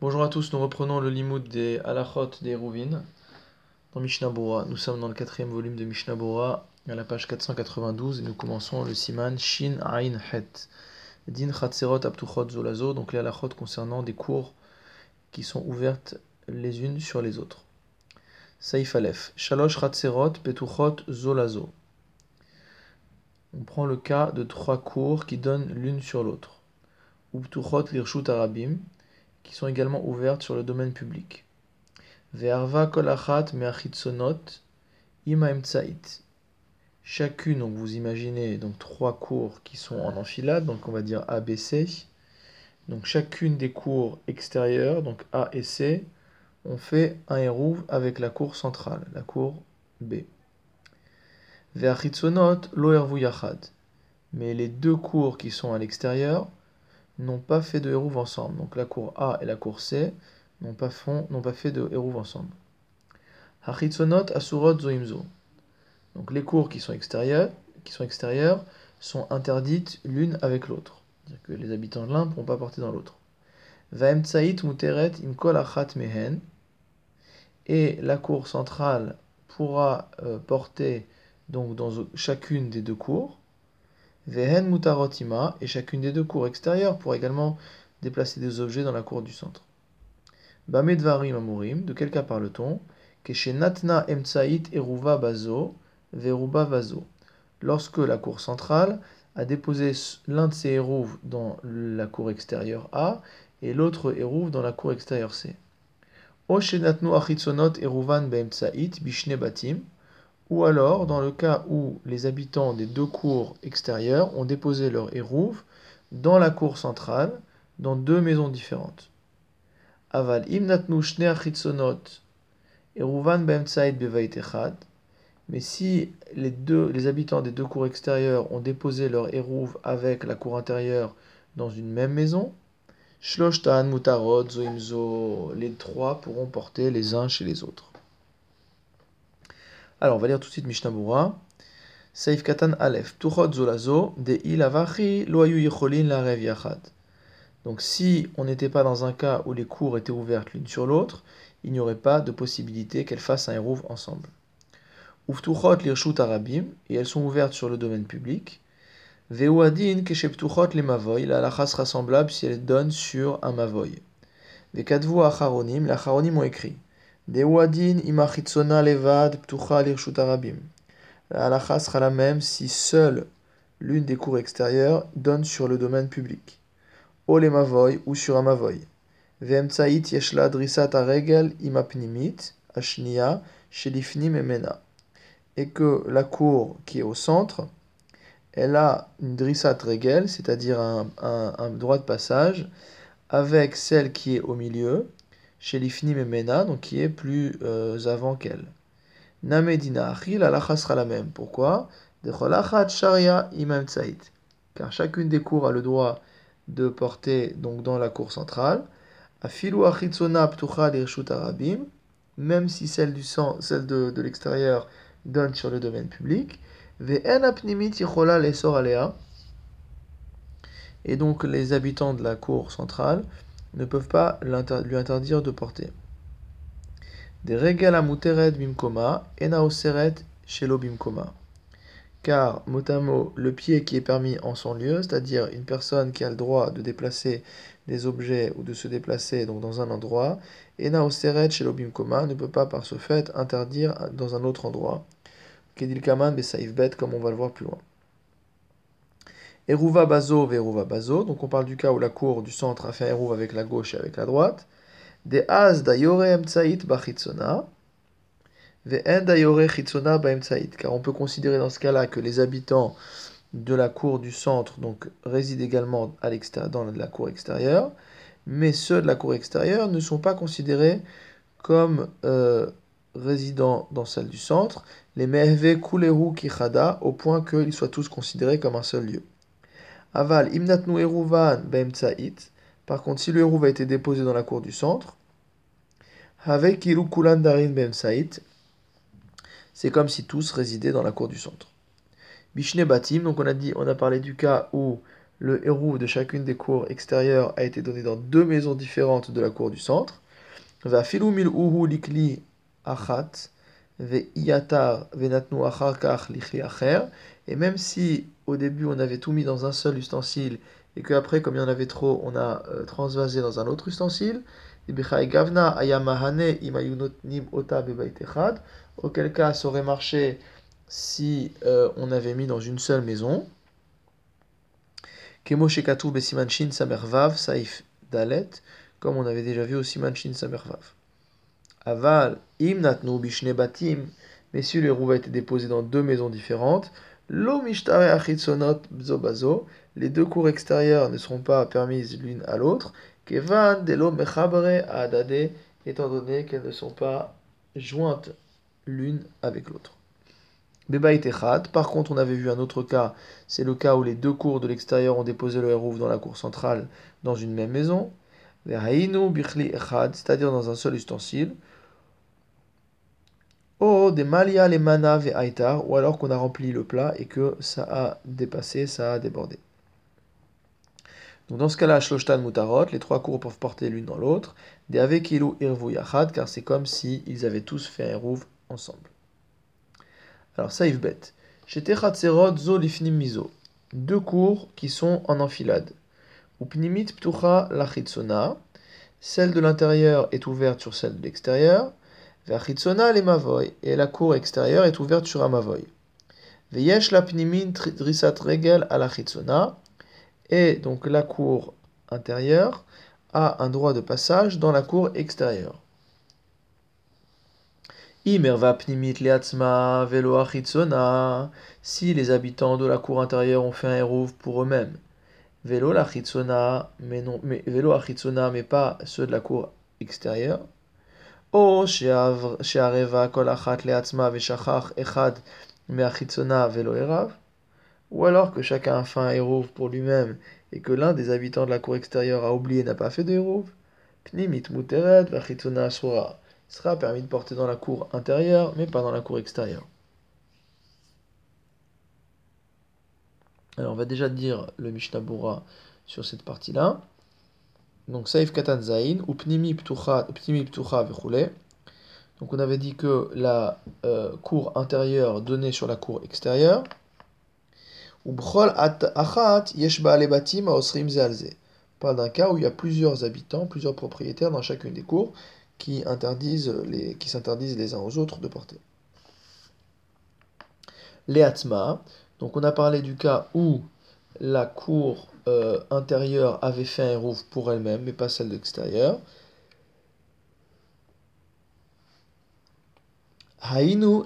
Bonjour à tous, nous reprenons le limoud des halachot des Rouvin dans Mishnah. Nous sommes dans le quatrième volume de Mishnah à la page 492, et nous commençons le siman Shin Ain Het. Din Chatzerot Aptuchot Zolazo, donc les halachot concernant des cours qui sont ouvertes les unes sur les autres. Saif Aleph. Shalosh Chatzerot Petuchot Zolazo. On prend le cas de trois cours qui donnent l'une sur l'autre. Uptuchot Lirshut Arabim qui sont également ouvertes sur le domaine public. Ve'arva kolachat me'achitzonot tzait. Chacune, donc vous imaginez donc trois cours qui sont en enfilade, donc on va dire A, B, C. Donc chacune des cours extérieures, donc A et C, on fait un hérouv avec la cour centrale, la cour B. Ve'achitzonot lo yachad. Mais les deux cours qui sont à l'extérieur, n'ont pas fait de hérouve ensemble. Donc la cour A et la cour C n'ont pas, fait de hérouve ensemble. Asurot zoimzo. Donc les cours qui sont extérieures, sont interdites l'une avec l'autre. C'est-à-dire que les habitants de l'un ne pourront pas porter dans l'autre. Muteret mehen. Et la cour centrale pourra euh, porter donc dans chacune des deux cours. Vehen mutarotima, et chacune des deux cours extérieures pour également déplacer des objets dans la cour du centre. Bamedvarim amurim, de quel cas parle-t-on? Chez natna emtsait eruva bazo, veruba vazo. Lorsque la cour centrale a déposé l'un de ses hérouves dans la cour extérieure A et l'autre hérouve dans la cour extérieure C. O natnu achitzonot eruvan beemtsait bishne batim, ou alors dans le cas où les habitants des deux cours extérieures ont déposé leur hérouve dans la cour centrale, dans deux maisons différentes. Aval imnatnu echad. Mais si les habitants des deux cours extérieures ont déposé leur hérouve avec la cour intérieure dans une même maison, shloshtan mutarot zoimzo, les trois pourront porter les uns chez les autres. Alors, on va lire tout de suite Mishnah Bura. Katan Aleph. Zolazo, Yicholin la. Donc, si on n'était pas dans un cas où les cours étaient ouvertes l'une sur l'autre, il n'y aurait pas de possibilité qu'elles fassent un hérouve ensemble. Uftuchot Lirshut Arabim, et elles sont ouvertes sur le domaine public. Veuadin Kesheptuchot les Mavoy, la halachas rassemblable si elles donnent sur un Mavoy. Vekadvu Acharonim, les Acharonim ont écrit. Dewadin imachitsona levad ptucha arabim. La halacha sera la même si seule l'une des cours extérieures donne sur le domaine public. O le mavoy ou sur un mavoy. Vemtsait yeshla drisat aregel imapnimit ashnia shelifnim emena. Et que la cour qui est au centre, elle a une drissat regel, c'est-à-dire un, un droit de passage, avec celle qui est au milieu, chez l'Ifnim et Mena, donc qui est plus euh, avant qu'elle. Namedina Achil, la sera la même. Pourquoi? Sharia Imam Car chacune des cours a le droit de porter donc dans la cour centrale. Afilu Achitzona Ptucha Arabim, même si celle, du sang, celle de, de l'extérieur donne sur le domaine public. Ve'en Apnimit Yichola Lesor Alea. Et donc les habitants de la cour centrale ne peuvent pas lui interdire de porter. Des regal muteret bimkoma, ena oseret shelo. Car, mot le pied qui est permis en son lieu, c'est-à-dire une personne qui a le droit de déplacer des objets ou de se déplacer donc dans un endroit, ena oseret shelo ne peut pas par ce fait interdire dans un autre endroit. Kedil kaman bet, comme on va le voir plus loin. Eruva bazo veruva bazo. Donc on parle du cas où la cour du centre a fait un avec la gauche et avec la droite. De az dayore emtsait bachitsona. Ve'en dayore chitsona baemtsait. Car on peut considérer dans ce cas-là que les habitants de la cour du centre donc résident également à dans la cour extérieure. Mais ceux de la cour extérieure ne sont pas considérés comme euh, dans celle du centre, les mehve kulehu kichada, au point qu'ils soient tous considérés comme un seul lieu. Aval, imnatnu eruvan be'emtsa'it. Par contre, si le a été déposé dans la cour du centre, avec iru kulan darin be'emtsa'it, c'est comme si tous résidaient dans la cour du centre. Bishne batim, donc on a dit, on a parlé du cas où le héros de chacune des cours extérieures a été donné dans deux maisons différentes de la cour du centre. Va filumil uhu likli achat ve venatnu achar kach likli acher. Et même si au début on avait tout mis dans un seul ustensile et qu'après, comme il y en avait trop, on a euh, transvasé dans un autre ustensile, auquel cas ça aurait marché si euh, on avait mis dans une seule maison. dalet, comme on avait déjà vu au simanchin samervav. Aval, im natnu bishne batim, mais si les roues été déposés dans deux maisons différentes, les deux cours extérieures ne seront pas permises l'une à l'autre, mechabre adade, étant donné qu'elles ne sont pas jointes l'une avec l'autre. Beba Echad, par contre, on avait vu un autre cas, c'est le cas où les deux cours de l'extérieur ont déposé le hérouf dans la cour centrale dans une même maison. c'est-à-dire dans un seul ustensile. Oh, des malia les mana ou alors qu'on a rempli le plat et que ça a dépassé, ça a débordé. Donc dans ce cas-là, Shloshtan Mutarot, les trois cours peuvent porter l'une dans l'autre, des Avekilu Irvu Yachad, car c'est comme s'ils ils avaient tous fait un rouv ensemble. Alors, Saïf Bet. Chez Techatserot Zo Lifnim Mizo. Deux cours qui sont en enfilade. Upnimit Ptucha Lachitsona. Celle de l'intérieur est ouverte sur celle de l'extérieur. Vachitsona le Mavoy. Et la cour extérieure est ouverte sur un Mavoy. Veyesh la Pnimin Drisat Regel à la et donc la cour intérieure a un droit de passage dans la cour extérieure. Imerva pnimit leatzma velo si les habitants de la cour intérieure ont fait un hérouv pour eux-mêmes. Velo mais non, mais velo mais pas ceux de la cour extérieure. Ou alors que chacun a fait un hérouv pour lui-même et que l'un des habitants de la cour extérieure a oublié et n'a pas fait de hérouv, pnimit muteret sera permis de porter dans la cour intérieure, mais pas dans la cour extérieure. Alors on va déjà dire le Mishnah sur cette partie-là. Donc Saif Katan Zain, ou Pnimi Ptucha Donc on avait dit que la euh, cour intérieure donnait sur la cour extérieure. On parle d'un cas où il y a plusieurs habitants, plusieurs propriétaires dans chacune des cours qui s'interdisent les uns aux autres de porter. Les donc on a parlé du cas où la cour euh, intérieure avait fait un rouf pour elle-même, mais pas celle de l'extérieur. Haïnu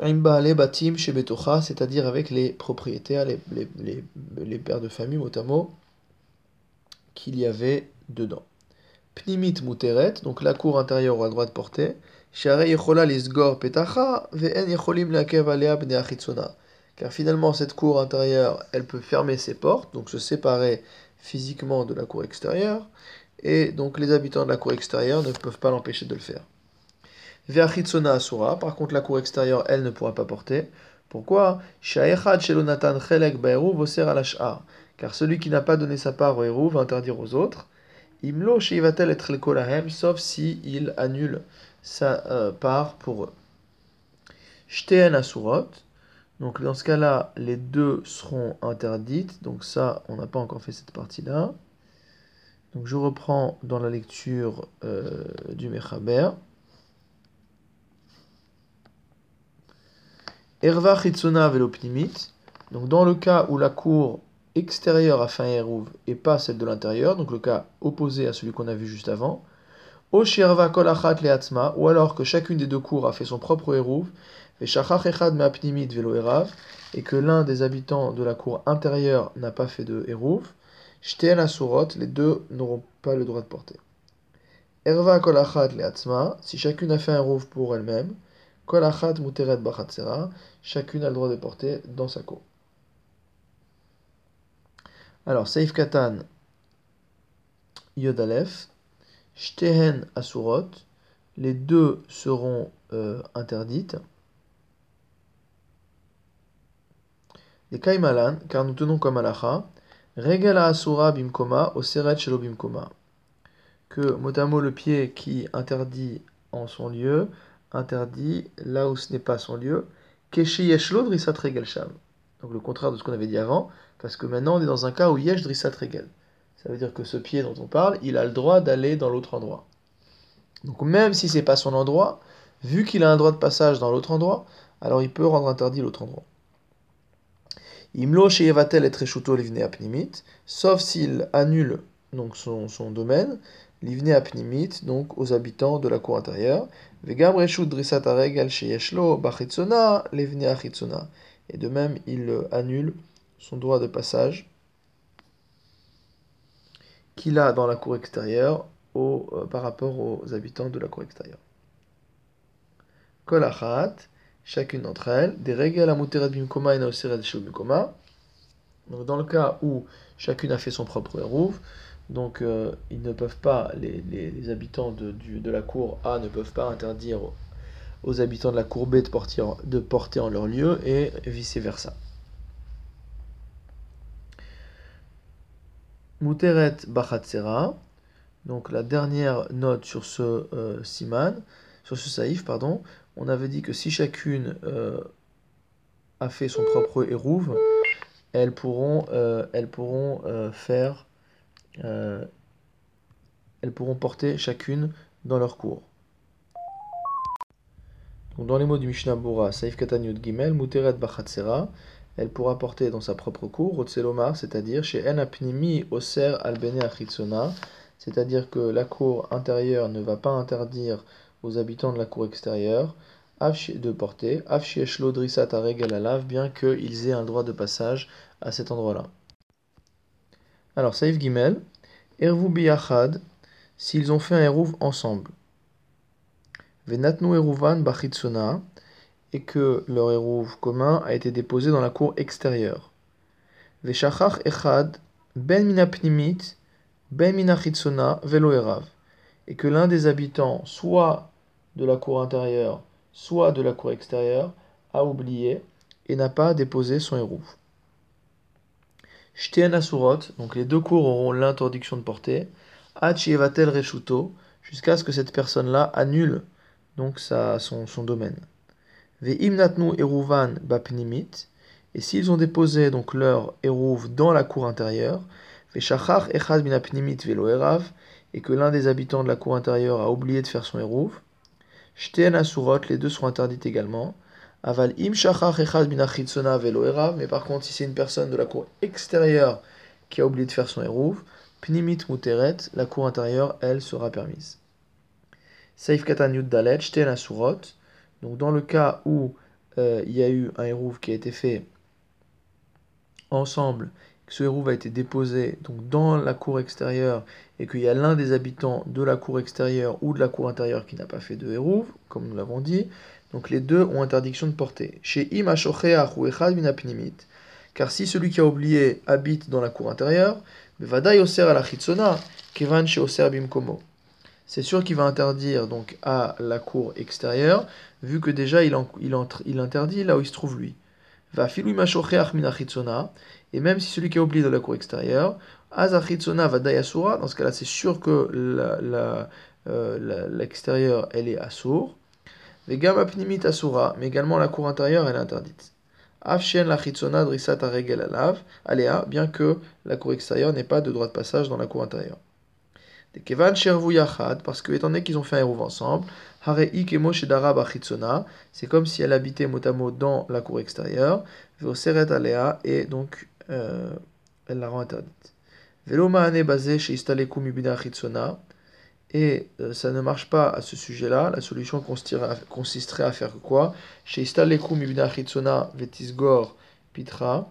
batim c'est-à-dire avec les propriétaires, les, pères de famille, mot qu'il y avait dedans. Pnimit muteret, donc la cour intérieure aura le droit de porter. petacha, Car finalement, cette cour intérieure, elle peut fermer ses portes, donc se séparer physiquement de la cour extérieure, et donc les habitants de la cour extérieure ne peuvent pas l'empêcher de le faire. Ve'achitsona asura. Par contre, la cour extérieure, elle ne pourra pas porter. Pourquoi? Car celui qui n'a pas donné sa part au héros va interdire aux autres. Imlo shivatel être sauf si il annule sa euh, part pour eux. Shteen asurot. Donc dans ce cas-là, les deux seront interdites. Donc ça, on n'a pas encore fait cette partie-là. Donc je reprends dans la lecture euh, du Mechaber. Erva Chitsuna Velopnimit. Donc dans le cas où la cour extérieure a fait un Eruv et pas celle de l'intérieur, donc le cas opposé à celui qu'on a vu juste avant. Oshirva Kolachat ou alors que chacune des deux cours a fait son propre Eruv, et que l'un des habitants de la cour intérieure n'a pas fait de Eruv. Shteen Asurot, les deux n'auront pas le droit de porter. Erva Kolachat Leatzma, si chacune a fait un Eruv pour elle-même. Kolachat muteret bachatzera, chacune a le droit de porter dans sa cour. Alors, Seif Katan, Yodalef, Shtehen les deux seront euh, interdites. Les Kaimalan, car nous tenons comme alacha, Regala asura bimkoma au seret shelo. Que motamo le pied qui interdit en son lieu, interdit là où ce n'est pas son lieu. Keshi yeshlo sham. Donc le contraire de ce qu'on avait dit avant, parce que maintenant on est dans un cas où yesh drisat regel. Ça veut dire que ce pied dont on parle, il a le droit d'aller dans l'autre endroit. Donc même si c'est pas son endroit, vu qu'il a un droit de passage dans l'autre endroit, alors il peut rendre interdit l'autre endroit. Et apnimit, sauf s'il annule donc son, domaine, livne apnimit, donc aux habitants de la cour intérieure, vegam sheyeshlo. Et de même, il annule son droit de passage qu'il a dans la cour extérieure au, euh, par rapport aux habitants de la cour extérieure. Kolachat, chacune d'entre elles, des règles à bimkoma et bimkoma. Donc dans le cas où chacune a fait son propre hérouv, donc euh, ils ne peuvent pas, les, les, habitants de, du, de, la cour A ne peuvent pas interdire aux habitants de la cour B de porter, de porter en leur lieu et vice versa. Muteret Bachatsera, donc la dernière note sur ce euh, siman, sur ce saïf, pardon, on avait dit que si chacune euh, a fait son propre hérouve, elles pourront, euh, elles pourront faire, elles pourront porter chacune dans leur cours. Dans les mots du Mishnah Bura, Saif Katan Yud Gimel, Muteret Bachatsera, elle pourra porter dans sa propre cour, Otselomar, c'est-à-dire chez En Apnimi Oser Albene Achitsona, c'est-à-dire que la cour intérieure ne va pas interdire aux habitants de la cour extérieure de porter, Afshieshlo Drisat Aregel Alav, bien qu'ils aient un droit de passage à cet endroit-là. Alors, Saif Gimel, Ervu Biyachad, s'ils ont fait un Eruv ensemble. Venatnu Eruvan Bachitsona, et que leur Eruv commun a été déposé dans la cour extérieure. Veshachach Echad, Ben Minapnimit, Ben Minachitsona, Velo Erav. Et que l'un des habitants, soit de la cour intérieure, soit de la cour extérieure, a oublié et n'a pas déposé son Eruv. Shtien Asurot, donc les deux cours auront l'interdiction de porter, Achievatel Reshuto, jusqu'à ce que cette personne-là annule donc sa, son, son domaine. Eruvan Bapnimit, et s'ils ont déposé donc leur Eruv dans la cour intérieure, Ve'shachach Echad Minapnimit Velo Erav, et que l'un des habitants de la cour intérieure a oublié de faire son Eruv, Shtien Asurot, les deux seront interdites également. Aval im echad velo erav, mais par contre, si c'est une personne de la cour extérieure qui a oublié de faire son eruv, pnimit muteret, la cour intérieure, elle sera permise. Saif katan yud dalet, asurot. Donc dans le cas où euh, il y a eu un eruv qui a été fait ensemble, que ce eruv a été déposé donc dans la cour extérieure et qu'il y a l'un des habitants de la cour extérieure ou de la cour intérieure qui n'a pas fait de eruv, comme nous l'avons dit, donc les deux ont interdiction de porter. Chez car si celui qui a oublié habite dans la cour intérieure, c'est sûr qu'il va interdire donc à la cour extérieure, vu que déjà il, en, il, entre, il interdit là où il se trouve lui. Va et même si celui qui a oublié dans la cour extérieure, azachitsona va dayasura, dans ce cas-là c'est sûr que l'extérieur la, la, elle est assour. Vegam asura, mais également la cour intérieure elle est interdite. Afshen la chitzona drisat aregel alav, aléa, bien que la cour extérieure n'ait pas de droit de passage dans la cour intérieure. De kevan yachad, parce que étant donné qu'ils ont fait un rouve ensemble, harei kemo shedara bachitzona, c'est comme si elle habitait motamo dans la cour extérieure, seret aléa, et donc euh, elle la rend interdite. Velo maane basé chez istaleku mibina chitzona, et euh, ça ne marche pas à ce sujet-là. La solution consisterait à faire quoi? Chez Vetisgor Pitra,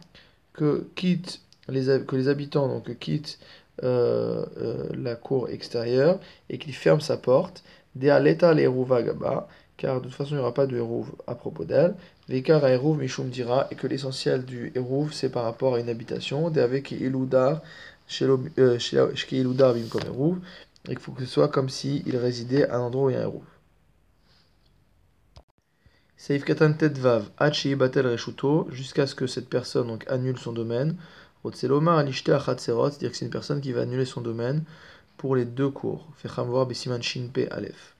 que, quitte les, que les habitants donc, quittent euh, euh, la cour extérieure et qu'ils ferment sa porte. Dealeta Gaba, car de toute façon il n'y aura pas de Eruv à propos d'elle. Vekar Eruv Mishum dira, et que l'essentiel du Eruv c'est par rapport à une habitation. De avec Iludar, chez Iludar Bimkom Eruv et qu'il faut que ce soit comme s'il il résidait à un endroit où il y a un. Saif katan batel reshuto, jusqu'à ce que cette personne donc annule son domaine. Rotseloma alishte achatserot, c'est-à-dire que c'est une personne qui va annuler son domaine pour les deux cours. Fechamvoir besiman shinpe alef.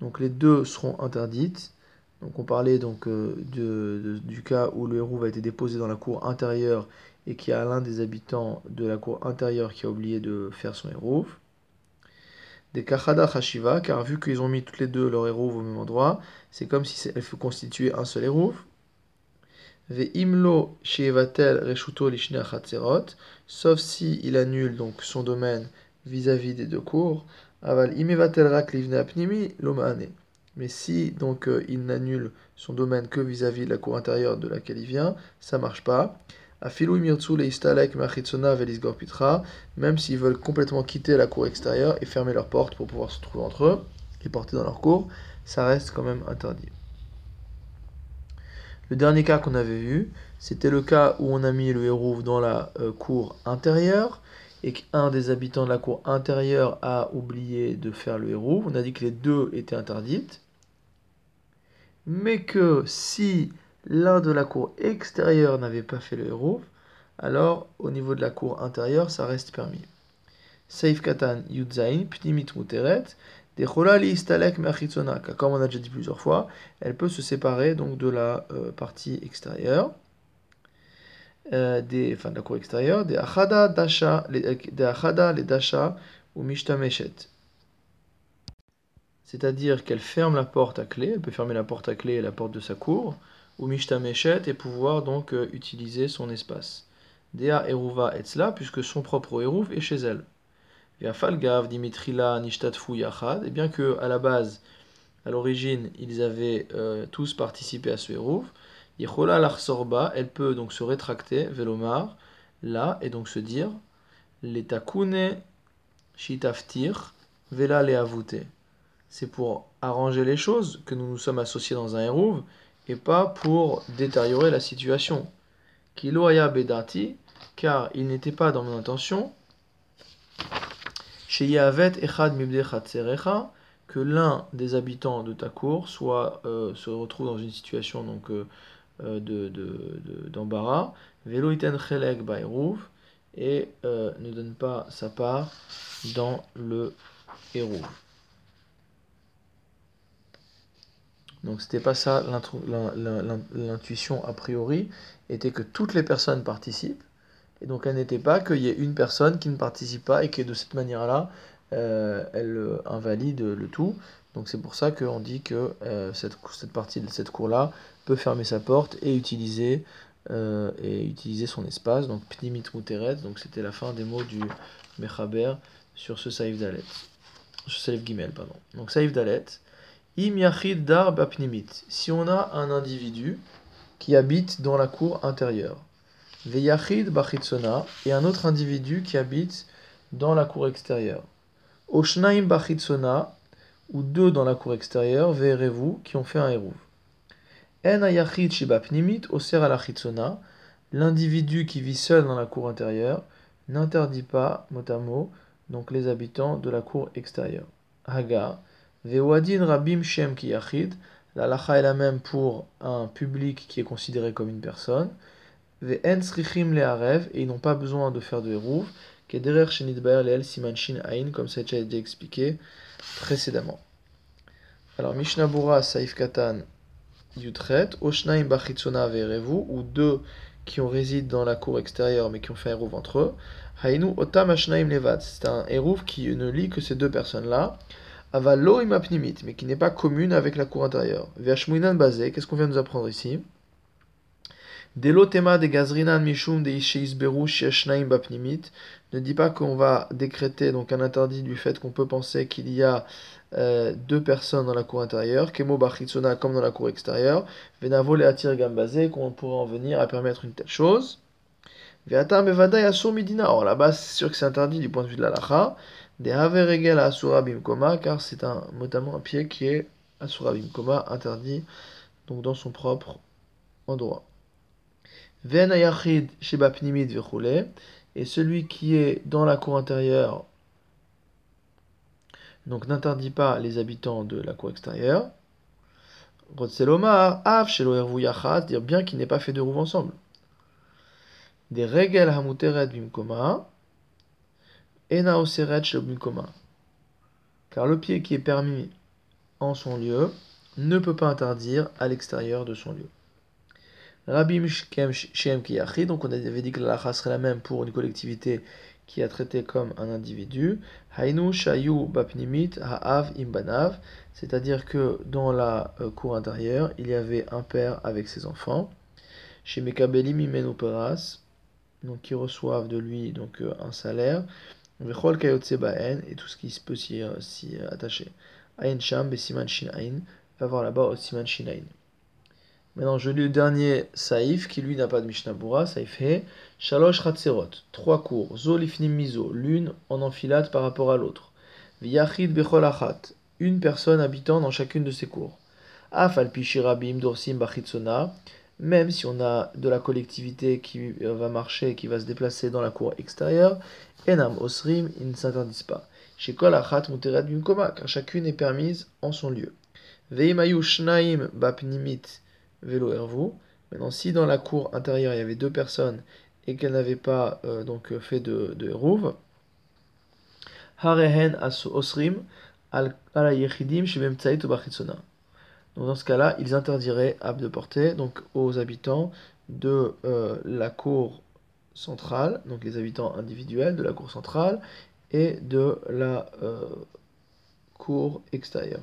Donc les deux seront interdites. Donc on parlait donc euh, de, du cas où le héros a été déposé dans la cour intérieure et qu'il y a l'un des habitants de la cour intérieure qui a oublié de faire son héros. Des kachada car vu qu'ils ont mis toutes les deux leur héros au même endroit, c'est comme si elle faut constituer un seul héros. Ve imlo shevatel reshuto lishne sauf si il annule donc son domaine vis-à-vis des deux cours. Aval imevatel rak apnimi lomane. Mais si donc euh, il n'annule son domaine que vis-à-vis de la cour intérieure de laquelle il vient, ça marche pas. Même s'ils veulent complètement quitter la cour extérieure et fermer leurs portes pour pouvoir se trouver entre eux et porter dans leur cour, ça reste quand même interdit. Le dernier cas qu'on avait vu, c'était le cas où on a mis le héros dans la euh, cour intérieure et qu'un des habitants de la cour intérieure a oublié de faire le héros. On a dit que les deux étaient interdites mais que si l'un de la cour extérieure n'avait pas fait le héros, alors au niveau de la cour intérieure, ça reste permis. Seif katan yudzain, pnimit muteret, comme on a déjà dit plusieurs fois, elle peut se séparer donc de la euh, partie extérieure, euh, des, enfin de la cour extérieure, des achada dasha, des achada les dasha ou mishtameshet c'est-à-dire qu'elle ferme la porte à clé, elle peut fermer la porte à clé et la porte de sa cour, ou Mishtameshet et pouvoir donc euh, utiliser son espace. Dea Eruva Etzla, puisque son propre Eruv est chez elle. Via Falgav, Dimitrila, Nishtatfu Yachad, et bien que à la base, à l'origine, ils avaient euh, tous participé à ce Eruv, Yechola Larsorba, elle peut donc se rétracter, Velomar, là, et donc se dire, Letakune Shitaftir, Vela Leavute c'est pour arranger les choses que nous nous sommes associés dans un hérouve et pas pour détériorer la situation. Kiloaya bedati, car il n'était pas dans mon intention, que l'un des habitants de ta cour soit, euh, se retrouve dans une situation donc euh, euh, d'embarras, et ne donne pas sa part dans le hérouve. Donc c'était pas ça l'intuition a priori, était que toutes les personnes participent, et donc elle n'était pas qu'il y ait une personne qui ne participe pas et que de cette manière-là, euh, elle euh, invalide le tout. Donc c'est pour ça qu'on dit que euh, cette, partie de cette cour-là peut fermer sa porte et utiliser, et utiliser son espace. Donc pnimit muteret, donc c'était la fin des mots du Mechaber sur ce Saïf Dalet. Sur Saïf Gimel, pardon. Donc Saïf Dalet. Im Si on a un individu qui habite dans la cour intérieure. Veyachid bachitsona. Et un autre individu qui habite dans la cour extérieure. Oshnaim bachitsona. Ou deux dans la cour extérieure. Ve'erevu. Qui ont fait un hérouv. En ayachid shibapnimit. Oser alachitsona. L'individu qui vit seul dans la cour intérieure n'interdit pas, mot à mot, donc les habitants de la cour extérieure. Hagar. Vewadin Rabim Shem Kiyachid. La lacha est la même pour un public qui est considéré comme une personne. Et ils n'ont pas besoin de faire de Ain. Comme ça a été expliqué précédemment. Alors Mishnabura Saif Katan Yutret. Oshnaim Bachitsona Ve'erevu. Ou deux qui ont résident dans la cour extérieure mais qui ont fait un hérouv entre eux. Hainu Otam Ashnaim Levad. C'est un hérouv qui ne lit que ces deux personnes-là avalo imapnimit, mais qui n'est pas commune avec la cour intérieure. Vashmuinan basé, qu'est-ce qu'on vient de nous apprendre ici Delo tema de gazrinan mishum de isheisberu sheshnaim bapnimit. Ne dit pas qu'on va décréter donc un interdit du fait qu'on peut penser qu'il y a euh, deux personnes dans la cour intérieure, kemo bachitsona comme dans la cour extérieure, venavo le atir gambazé, qu'on pourrait en venir à permettre une telle chose. Veatam evada yasur midina. Alors là-bas, c'est sûr que c'est interdit du point de vue de la lacha des Haveregel Asura Bimkoma, car c'est un, notamment un pied qui est Asura Bimkoma, interdit donc dans son propre endroit. Ven Ayachid Sheba Pnimid et celui qui est dans la cour intérieure, donc n'interdit pas les habitants de la cour extérieure. Rotselomar, Av Yachad, dire bien qu'il n'est pas fait de roues ensemble. des regel hamuteret bimkoma, ena oseret bimkoma. Car le pied qui est permis en son lieu ne peut pas interdire à l'extérieur de son lieu. Rabbi Shem Kiyachi, donc on avait dit que la serait la même pour une collectivité qui a traité comme un individu. Hainu Shayu Bapnimit Ha'av Imbanav, c'est-à-dire que dans la euh, cour intérieure, il y avait un père avec ses enfants. Chez Mekabelim Imenu Peras, donc qui reçoivent de lui donc euh, un salaire. Vechol Kayotse Baen, et tout ce qui peut s'y euh, attacher. Ain Sham Besiman Shinain, va voir là-bas au Siman Shinain. Maintenant, je lis le dernier Saïf, qui lui n'a pas de Mishnabura, Saïf He, Shalosh Ratzerot, trois cours, Zolifnim Mizo, l'une en enfilade par rapport à l'autre. Viachid Bechol Achat, une personne habitant dans chacune de ces cours. Af Alpishirabim Dorsim Bachitsona, même si on a de la collectivité qui va marcher, qui va se déplacer dans la cour extérieure, Enam Osrim, ils ne s'interdisent pas. Chez Kol Achat Muteret Bimkoma, car chacune est permise en son lieu. Veimayu Shnaim Bapnimit, vélo Hervou. Maintenant, si dans la cour intérieure il y avait deux personnes et qu'elles n'avaient pas euh, donc euh, fait de, de Harehen Osrim Ala Yechidim Donc dans ce cas-là, ils interdiraient de porter donc aux habitants de euh, la cour centrale, donc les habitants individuels de la cour centrale et de la cour extérieure.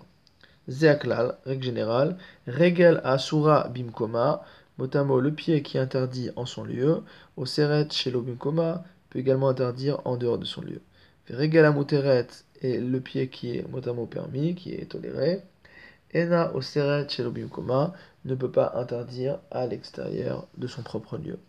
Zeaklal, règle générale. Regel asura bimkoma, motamo le pied qui interdit en son lieu. Au seret shelo bimkoma peut également interdire en dehors de son lieu. Regel amuteret est le pied qui est motamo permis, qui est toléré. Ena au seret shelo bimkoma ne peut pas interdire à l'extérieur de son propre lieu.